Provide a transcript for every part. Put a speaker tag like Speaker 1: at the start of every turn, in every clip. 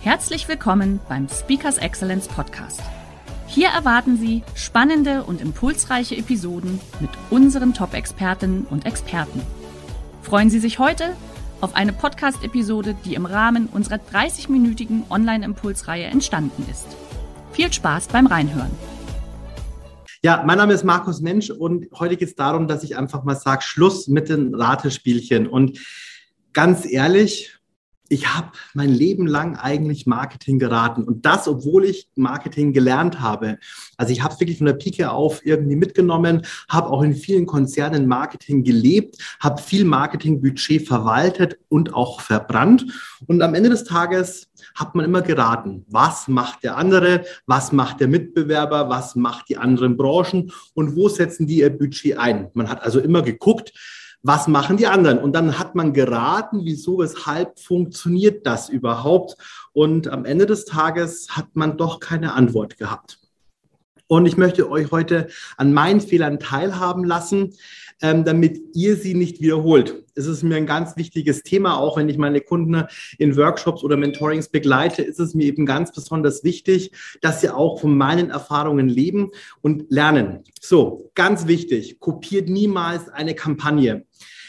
Speaker 1: Herzlich willkommen beim Speakers Excellence Podcast. Hier erwarten Sie spannende und impulsreiche Episoden mit unseren Top-Expertinnen und Experten. Freuen Sie sich heute auf eine Podcast-Episode, die im Rahmen unserer 30-minütigen Online-Impulsreihe entstanden ist. Viel Spaß beim Reinhören.
Speaker 2: Ja, mein Name ist Markus Mensch und heute geht es darum, dass ich einfach mal sage, Schluss mit den Ratespielchen. Und ganz ehrlich, ich habe mein Leben lang eigentlich Marketing geraten und das, obwohl ich Marketing gelernt habe. Also ich habe es wirklich von der Pike auf irgendwie mitgenommen, habe auch in vielen Konzernen Marketing gelebt, habe viel Marketingbudget verwaltet und auch verbrannt. Und am Ende des Tages hat man immer geraten, was macht der andere, was macht der Mitbewerber, was macht die anderen Branchen und wo setzen die ihr Budget ein. Man hat also immer geguckt, was machen die anderen? Und dann hat man geraten, wieso, weshalb funktioniert das überhaupt? Und am Ende des Tages hat man doch keine Antwort gehabt. Und ich möchte euch heute an meinen Fehlern teilhaben lassen, ähm, damit ihr sie nicht wiederholt. Es ist mir ein ganz wichtiges Thema, auch wenn ich meine Kunden in Workshops oder Mentorings begleite, ist es mir eben ganz besonders wichtig, dass sie auch von meinen Erfahrungen leben und lernen. So, ganz wichtig, kopiert niemals eine Kampagne.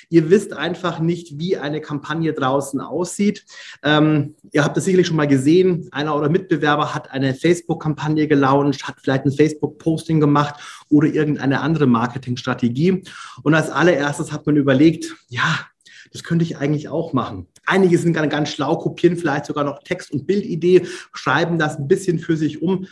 Speaker 2: Ihr wisst einfach nicht, wie eine Kampagne draußen aussieht. Ähm, ihr habt das sicherlich schon mal gesehen. Einer oder Mitbewerber hat eine Facebook-Kampagne gelauncht, hat vielleicht ein Facebook-Posting gemacht oder irgendeine andere Marketingstrategie. Und als allererstes hat man überlegt, ja, das könnte ich eigentlich auch machen. Einige sind ganz, ganz schlau, kopieren vielleicht sogar noch Text- und Bildidee, schreiben das ein bisschen für sich um.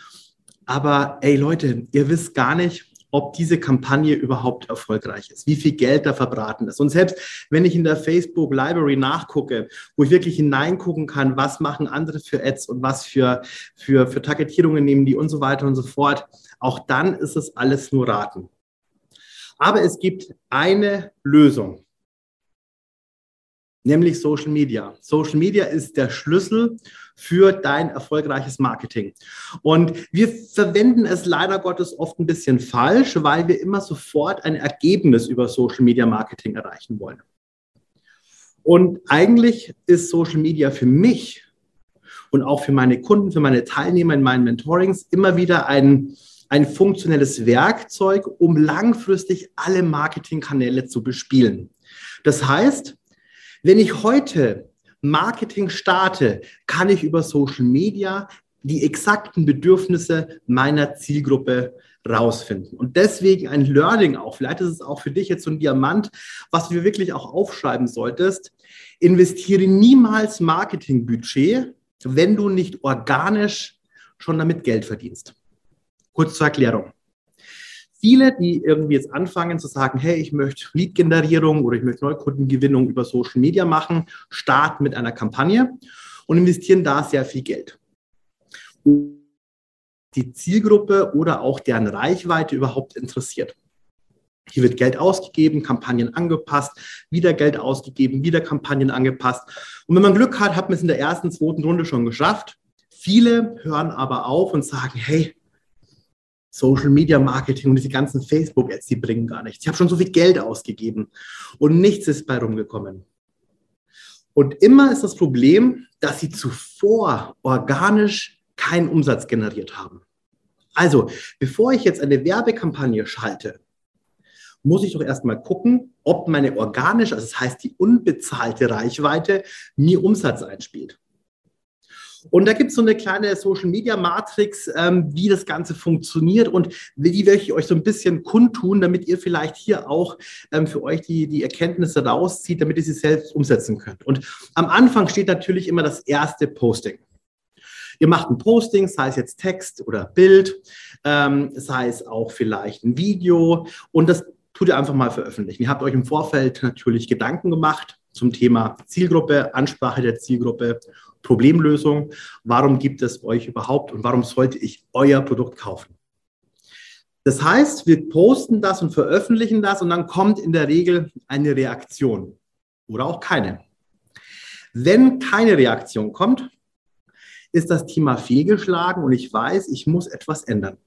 Speaker 2: Aber ey Leute, ihr wisst gar nicht, ob diese Kampagne überhaupt erfolgreich ist, wie viel Geld da verbraten ist. Und selbst wenn ich in der Facebook Library nachgucke, wo ich wirklich hineingucken kann, was machen andere für Ads und was für, für, für Targetierungen nehmen die und so weiter und so fort, auch dann ist es alles nur Raten. Aber es gibt eine Lösung nämlich Social Media. Social Media ist der Schlüssel für dein erfolgreiches Marketing. Und wir verwenden es leider Gottes oft ein bisschen falsch, weil wir immer sofort ein Ergebnis über Social Media Marketing erreichen wollen. Und eigentlich ist Social Media für mich und auch für meine Kunden, für meine Teilnehmer in meinen Mentorings immer wieder ein, ein funktionelles Werkzeug, um langfristig alle Marketingkanäle zu bespielen. Das heißt, wenn ich heute Marketing starte, kann ich über Social Media die exakten Bedürfnisse meiner Zielgruppe rausfinden. Und deswegen ein Learning auch, vielleicht ist es auch für dich jetzt so ein Diamant, was du wirklich auch aufschreiben solltest. Investiere niemals Marketingbudget, wenn du nicht organisch schon damit Geld verdienst. Kurz zur Erklärung viele, die irgendwie jetzt anfangen zu sagen, hey, ich möchte Lead-Generierung oder ich möchte Neukundengewinnung über Social Media machen, starten mit einer Kampagne und investieren da sehr viel Geld. Die Zielgruppe oder auch deren Reichweite überhaupt interessiert. Hier wird Geld ausgegeben, Kampagnen angepasst, wieder Geld ausgegeben, wieder Kampagnen angepasst. Und wenn man Glück hat, hat man es in der ersten, zweiten Runde schon geschafft. Viele hören aber auf und sagen, hey, Social Media Marketing und diese ganzen Facebook Ads, die bringen gar nichts. Ich habe schon so viel Geld ausgegeben und nichts ist bei rumgekommen. Und immer ist das Problem, dass sie zuvor organisch keinen Umsatz generiert haben. Also, bevor ich jetzt eine Werbekampagne schalte, muss ich doch erstmal gucken, ob meine organische, also das heißt die unbezahlte Reichweite, mir Umsatz einspielt. Und da gibt es so eine kleine Social Media Matrix, ähm, wie das Ganze funktioniert und die werde ich euch so ein bisschen kundtun, damit ihr vielleicht hier auch ähm, für euch die, die Erkenntnisse rauszieht, damit ihr sie selbst umsetzen könnt. Und am Anfang steht natürlich immer das erste Posting. Ihr macht ein Posting, sei es jetzt Text oder Bild, ähm, sei es auch vielleicht ein Video und das tut ihr einfach mal veröffentlichen. Ihr habt euch im Vorfeld natürlich Gedanken gemacht, zum Thema Zielgruppe, Ansprache der Zielgruppe, Problemlösung. Warum gibt es euch überhaupt und warum sollte ich euer Produkt kaufen? Das heißt, wir posten das und veröffentlichen das und dann kommt in der Regel eine Reaktion oder auch keine. Wenn keine Reaktion kommt, ist das Thema fehlgeschlagen und ich weiß, ich muss etwas ändern.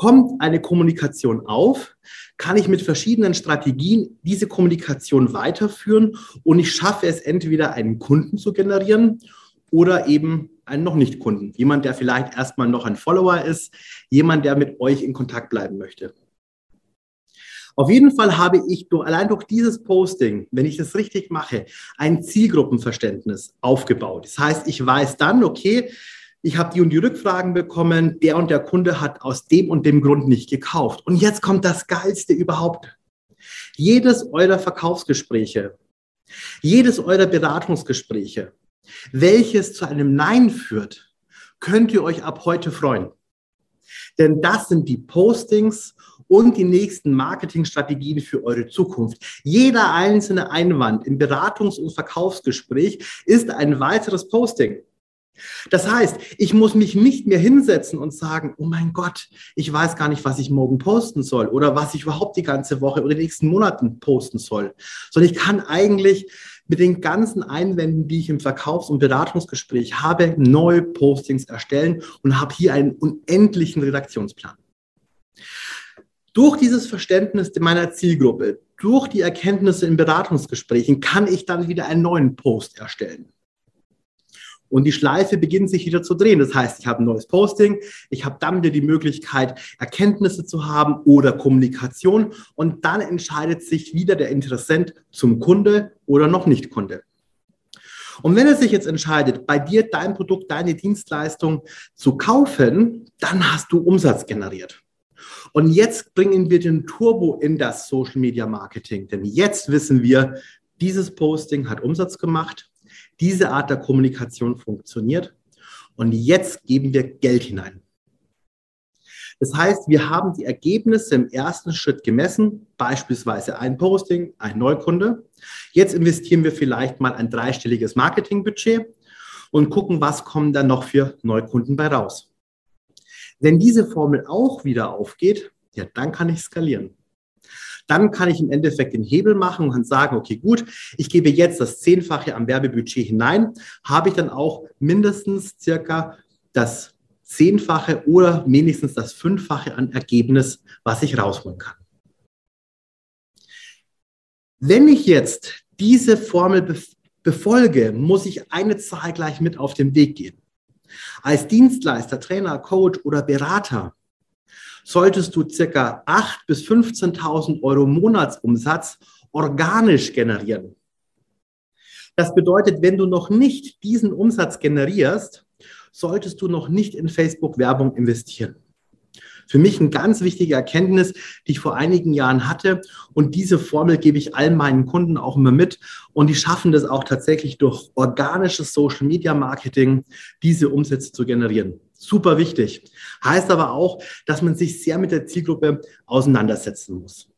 Speaker 2: Kommt eine Kommunikation auf, kann ich mit verschiedenen Strategien diese Kommunikation weiterführen und ich schaffe es entweder einen Kunden zu generieren oder eben einen noch nicht Kunden. Jemand, der vielleicht erstmal noch ein Follower ist, jemand, der mit euch in Kontakt bleiben möchte. Auf jeden Fall habe ich durch, allein durch dieses Posting, wenn ich das richtig mache, ein Zielgruppenverständnis aufgebaut. Das heißt, ich weiß dann, okay, ich habe die und die Rückfragen bekommen, der und der Kunde hat aus dem und dem Grund nicht gekauft. Und jetzt kommt das Geilste überhaupt. Jedes eurer Verkaufsgespräche, jedes eurer Beratungsgespräche, welches zu einem Nein führt, könnt ihr euch ab heute freuen. Denn das sind die Postings und die nächsten Marketingstrategien für eure Zukunft. Jeder einzelne Einwand im Beratungs- und Verkaufsgespräch ist ein weiteres Posting. Das heißt, ich muss mich nicht mehr hinsetzen und sagen, oh mein Gott, ich weiß gar nicht, was ich morgen posten soll oder was ich überhaupt die ganze Woche oder die nächsten Monaten posten soll, sondern ich kann eigentlich mit den ganzen Einwänden, die ich im Verkaufs- und Beratungsgespräch habe, neue Postings erstellen und habe hier einen unendlichen Redaktionsplan. Durch dieses Verständnis meiner Zielgruppe, durch die Erkenntnisse in Beratungsgesprächen kann ich dann wieder einen neuen Post erstellen. Und die Schleife beginnt sich wieder zu drehen. Das heißt, ich habe ein neues Posting, ich habe dann wieder die Möglichkeit, Erkenntnisse zu haben oder Kommunikation. Und dann entscheidet sich wieder der Interessent zum Kunde oder noch nicht Kunde. Und wenn er sich jetzt entscheidet, bei dir dein Produkt, deine Dienstleistung zu kaufen, dann hast du Umsatz generiert. Und jetzt bringen wir den Turbo in das Social Media Marketing. Denn jetzt wissen wir, dieses Posting hat Umsatz gemacht diese Art der Kommunikation funktioniert. Und jetzt geben wir Geld hinein. Das heißt, wir haben die Ergebnisse im ersten Schritt gemessen, beispielsweise ein Posting, ein Neukunde. Jetzt investieren wir vielleicht mal ein dreistelliges Marketingbudget und gucken, was kommen dann noch für Neukunden bei raus. Wenn diese Formel auch wieder aufgeht, ja, dann kann ich skalieren dann kann ich im Endeffekt den Hebel machen und sagen, okay, gut, ich gebe jetzt das Zehnfache am Werbebudget hinein, habe ich dann auch mindestens circa das Zehnfache oder wenigstens das Fünffache an Ergebnis, was ich rausholen kann. Wenn ich jetzt diese Formel befolge, muss ich eine Zahl gleich mit auf den Weg gehen. Als Dienstleister, Trainer, Coach oder Berater solltest du circa 8.000 bis 15.000 Euro Monatsumsatz organisch generieren. Das bedeutet, wenn du noch nicht diesen Umsatz generierst, solltest du noch nicht in Facebook-Werbung investieren. Für mich eine ganz wichtige Erkenntnis, die ich vor einigen Jahren hatte. Und diese Formel gebe ich all meinen Kunden auch immer mit. Und die schaffen das auch tatsächlich durch organisches Social Media Marketing, diese Umsätze zu generieren. Super wichtig. Heißt aber auch, dass man sich sehr mit der Zielgruppe auseinandersetzen muss.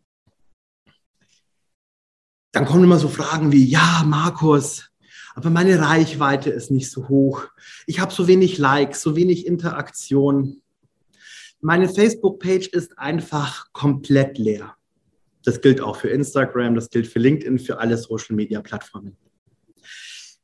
Speaker 2: Dann kommen immer so Fragen wie, ja, Markus, aber meine Reichweite ist nicht so hoch. Ich habe so wenig Likes, so wenig Interaktion. Meine Facebook-Page ist einfach komplett leer. Das gilt auch für Instagram, das gilt für LinkedIn, für alle Social-Media-Plattformen.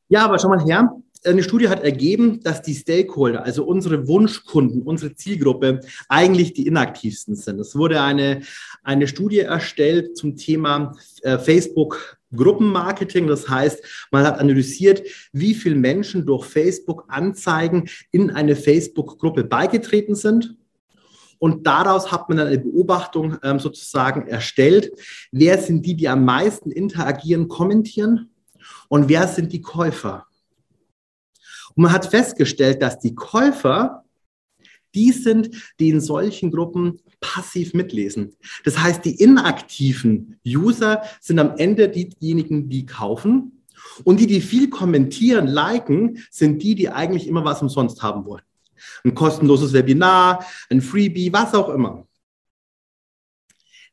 Speaker 2: Ja, aber schau mal her, eine Studie hat ergeben, dass die Stakeholder, also unsere Wunschkunden, unsere Zielgruppe, eigentlich die inaktivsten sind. Es wurde eine, eine Studie erstellt zum Thema äh, Facebook Gruppenmarketing. Das heißt, man hat analysiert, wie viele Menschen durch Facebook-Anzeigen in eine Facebook-Gruppe beigetreten sind und daraus hat man dann eine Beobachtung ähm, sozusagen erstellt. Wer sind die, die am meisten interagieren, kommentieren? Und wer sind die Käufer? Und man hat festgestellt, dass die Käufer die sind, die in solchen Gruppen passiv mitlesen. Das heißt, die inaktiven User sind am Ende diejenigen, die kaufen. Und die, die viel kommentieren, liken, sind die, die eigentlich immer was umsonst haben wollen ein kostenloses Webinar, ein Freebie, was auch immer.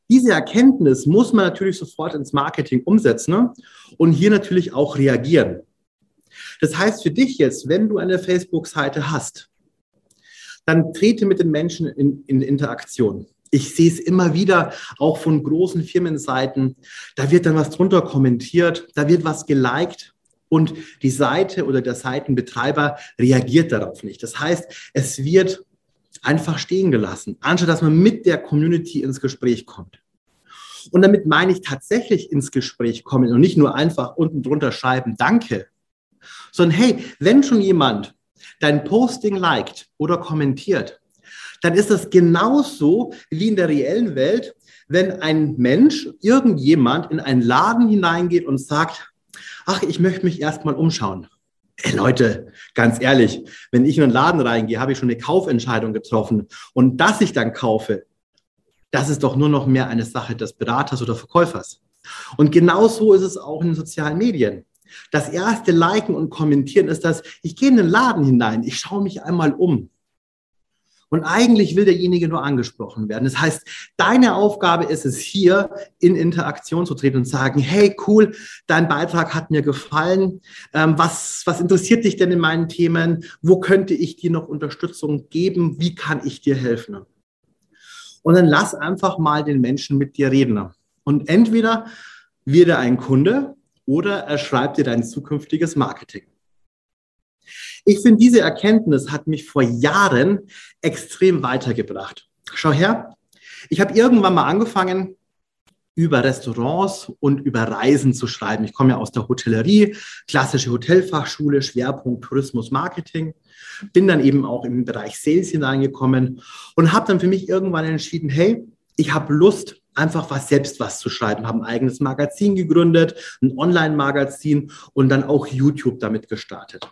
Speaker 2: Diese Erkenntnis muss man natürlich sofort ins Marketing umsetzen ne? und hier natürlich auch reagieren. Das heißt für dich jetzt, wenn du eine Facebook-Seite hast, dann trete mit den Menschen in, in Interaktion. Ich sehe es immer wieder, auch von großen Firmenseiten. Da wird dann was drunter kommentiert, da wird was geliked und die Seite oder der Seitenbetreiber reagiert darauf nicht. Das heißt, es wird einfach stehen gelassen, anstatt dass man mit der Community ins Gespräch kommt. Und damit meine ich tatsächlich ins Gespräch kommen und nicht nur einfach unten drunter schreiben, danke, sondern hey, wenn schon jemand dein Posting liked oder kommentiert, dann ist das genauso wie in der reellen Welt, wenn ein Mensch, irgendjemand in einen Laden hineingeht und sagt, ach, ich möchte mich erstmal umschauen. Ey, Leute, ganz ehrlich, wenn ich in einen Laden reingehe, habe ich schon eine Kaufentscheidung getroffen. Und dass ich dann kaufe, das ist doch nur noch mehr eine Sache des Beraters oder Verkäufers. Und genau so ist es auch in den sozialen Medien. Das erste Liken und Kommentieren ist das, ich gehe in den Laden hinein, ich schaue mich einmal um. Und eigentlich will derjenige nur angesprochen werden. Das heißt, deine Aufgabe ist es hier, in Interaktion zu treten und sagen, hey, cool, dein Beitrag hat mir gefallen. Ähm, was, was interessiert dich denn in meinen Themen? Wo könnte ich dir noch Unterstützung geben? Wie kann ich dir helfen? Und dann lass einfach mal den Menschen mit dir reden. Und entweder wird er ein Kunde oder er schreibt dir dein zukünftiges Marketing. Ich finde, diese Erkenntnis hat mich vor Jahren extrem weitergebracht. Schau her, ich habe irgendwann mal angefangen, über Restaurants und über Reisen zu schreiben. Ich komme ja aus der Hotellerie, klassische Hotelfachschule, Schwerpunkt Tourismus Marketing. Bin dann eben auch im Bereich Sales hineingekommen und habe dann für mich irgendwann entschieden, hey, ich habe Lust, einfach was selbst was zu schreiben, habe ein eigenes Magazin gegründet, ein Online-Magazin und dann auch YouTube damit gestartet.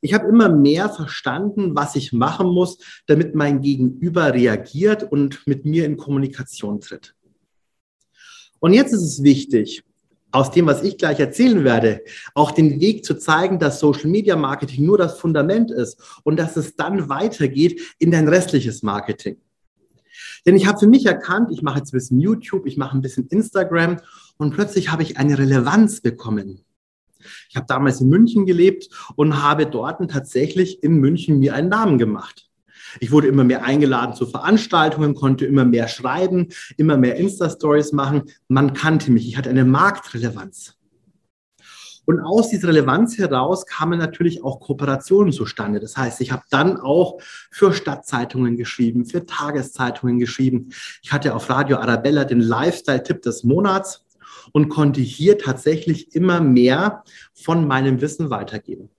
Speaker 2: Ich habe immer mehr verstanden, was ich machen muss, damit mein Gegenüber reagiert und mit mir in Kommunikation tritt. Und jetzt ist es wichtig, aus dem, was ich gleich erzählen werde, auch den Weg zu zeigen, dass Social Media Marketing nur das Fundament ist und dass es dann weitergeht in dein restliches Marketing. Denn ich habe für mich erkannt, ich mache jetzt ein bisschen YouTube, ich mache ein bisschen Instagram und plötzlich habe ich eine Relevanz bekommen. Ich habe damals in München gelebt und habe dort tatsächlich in München mir einen Namen gemacht. Ich wurde immer mehr eingeladen zu Veranstaltungen, konnte immer mehr schreiben, immer mehr Insta-Stories machen. Man kannte mich. Ich hatte eine Marktrelevanz. Und aus dieser Relevanz heraus kamen natürlich auch Kooperationen zustande. Das heißt, ich habe dann auch für Stadtzeitungen geschrieben, für Tageszeitungen geschrieben. Ich hatte auf Radio Arabella den Lifestyle-Tipp des Monats und konnte hier tatsächlich immer mehr von meinem Wissen weitergeben.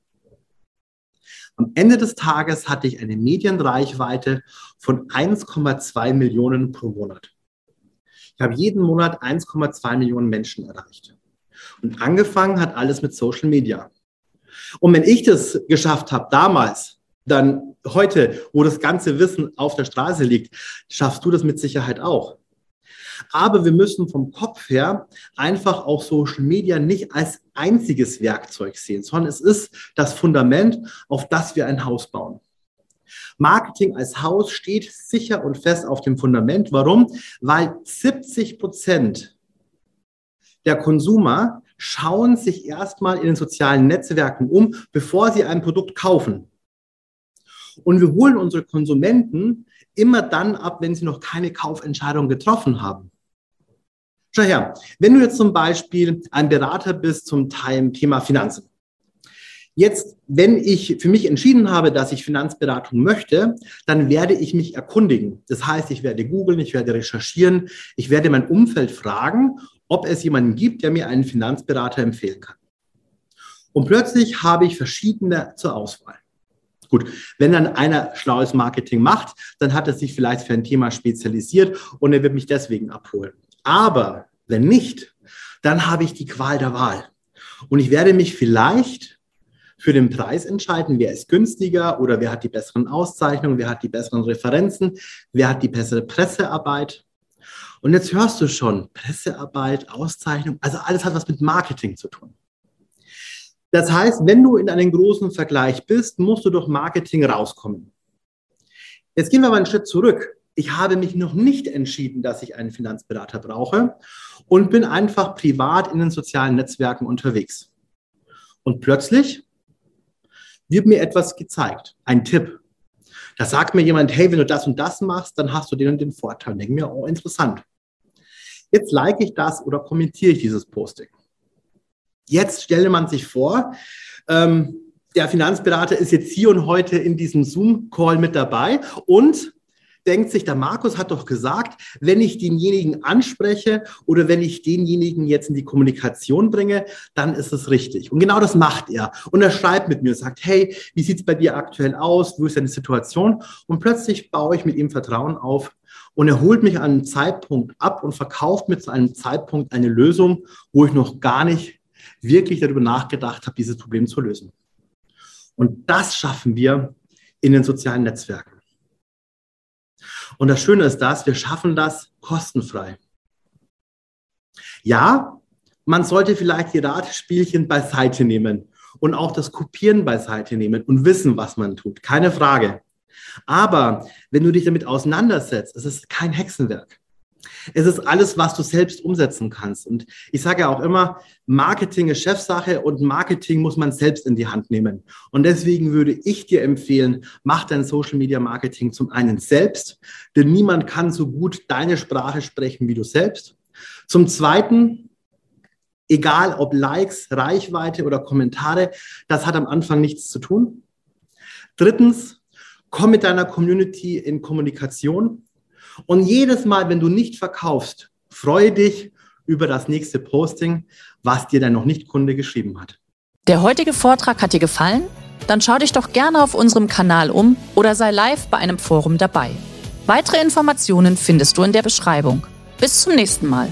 Speaker 2: Am Ende des Tages hatte ich eine Medienreichweite von 1,2 Millionen pro Monat. Ich habe jeden Monat 1,2 Millionen Menschen erreicht. Und angefangen hat alles mit Social Media. Und wenn ich das geschafft habe damals, dann heute, wo das ganze Wissen auf der Straße liegt, schaffst du das mit Sicherheit auch. Aber wir müssen vom Kopf her einfach auch Social Media nicht als einziges Werkzeug sehen, sondern es ist das Fundament, auf das wir ein Haus bauen. Marketing als Haus steht sicher und fest auf dem Fundament. Warum? Weil 70 Prozent der Konsumer schauen sich erstmal in den sozialen Netzwerken um, bevor sie ein Produkt kaufen. Und wir holen unsere Konsumenten immer dann ab, wenn sie noch keine Kaufentscheidung getroffen haben. Schau her, wenn du jetzt zum Beispiel ein Berater bist zum Thema Finanzen. Jetzt, wenn ich für mich entschieden habe, dass ich Finanzberatung möchte, dann werde ich mich erkundigen. Das heißt, ich werde googeln, ich werde recherchieren, ich werde mein Umfeld fragen, ob es jemanden gibt, der mir einen Finanzberater empfehlen kann. Und plötzlich habe ich verschiedene zur Auswahl. Gut, wenn dann einer schlaues Marketing macht, dann hat er sich vielleicht für ein Thema spezialisiert und er wird mich deswegen abholen. Aber wenn nicht, dann habe ich die Qual der Wahl. Und ich werde mich vielleicht für den Preis entscheiden, wer ist günstiger oder wer hat die besseren Auszeichnungen, wer hat die besseren Referenzen, wer hat die bessere Pressearbeit. Und jetzt hörst du schon, Pressearbeit, Auszeichnung, also alles hat was mit Marketing zu tun. Das heißt, wenn du in einem großen Vergleich bist, musst du durch Marketing rauskommen. Jetzt gehen wir mal einen Schritt zurück. ich habe mich noch nicht entschieden, dass ich einen Finanzberater brauche und bin einfach privat in den sozialen Netzwerken unterwegs. Und plötzlich wird mir etwas gezeigt, ein Tipp. Da sagt mir jemand, hey, wenn du das und das machst, dann hast du den und den Vorteil. Denke mir, oh, interessant. Jetzt like ich das oder kommentiere ich dieses Posting. Jetzt stelle man sich vor, ähm, der Finanzberater ist jetzt hier und heute in diesem Zoom-Call mit dabei und denkt sich, der Markus hat doch gesagt, wenn ich denjenigen anspreche oder wenn ich denjenigen jetzt in die Kommunikation bringe, dann ist es richtig. Und genau das macht er. Und er schreibt mit mir und sagt, hey, wie sieht es bei dir aktuell aus? Wo ist deine Situation? Und plötzlich baue ich mit ihm Vertrauen auf und er holt mich an einem Zeitpunkt ab und verkauft mir zu einem Zeitpunkt eine Lösung, wo ich noch gar nicht wirklich darüber nachgedacht habe, dieses Problem zu lösen. Und das schaffen wir in den sozialen Netzwerken. Und das Schöne ist das, wir schaffen das kostenfrei. Ja, man sollte vielleicht die Ratespielchen beiseite nehmen und auch das Kopieren beiseite nehmen und wissen, was man tut. Keine Frage. Aber wenn du dich damit auseinandersetzt, es ist kein Hexenwerk. Es ist alles, was du selbst umsetzen kannst. Und ich sage ja auch immer, Marketing ist Chefsache und Marketing muss man selbst in die Hand nehmen. Und deswegen würde ich dir empfehlen, mach dein Social Media Marketing zum einen selbst, denn niemand kann so gut deine Sprache sprechen wie du selbst. Zum zweiten, egal ob Likes, Reichweite oder Kommentare, das hat am Anfang nichts zu tun. Drittens, komm mit deiner Community in Kommunikation. Und jedes Mal, wenn du nicht verkaufst, freue dich über das nächste Posting, was dir dein noch nicht Kunde geschrieben hat.
Speaker 1: Der heutige Vortrag hat dir gefallen? Dann schau dich doch gerne auf unserem Kanal um oder sei live bei einem Forum dabei. Weitere Informationen findest du in der Beschreibung. Bis zum nächsten Mal.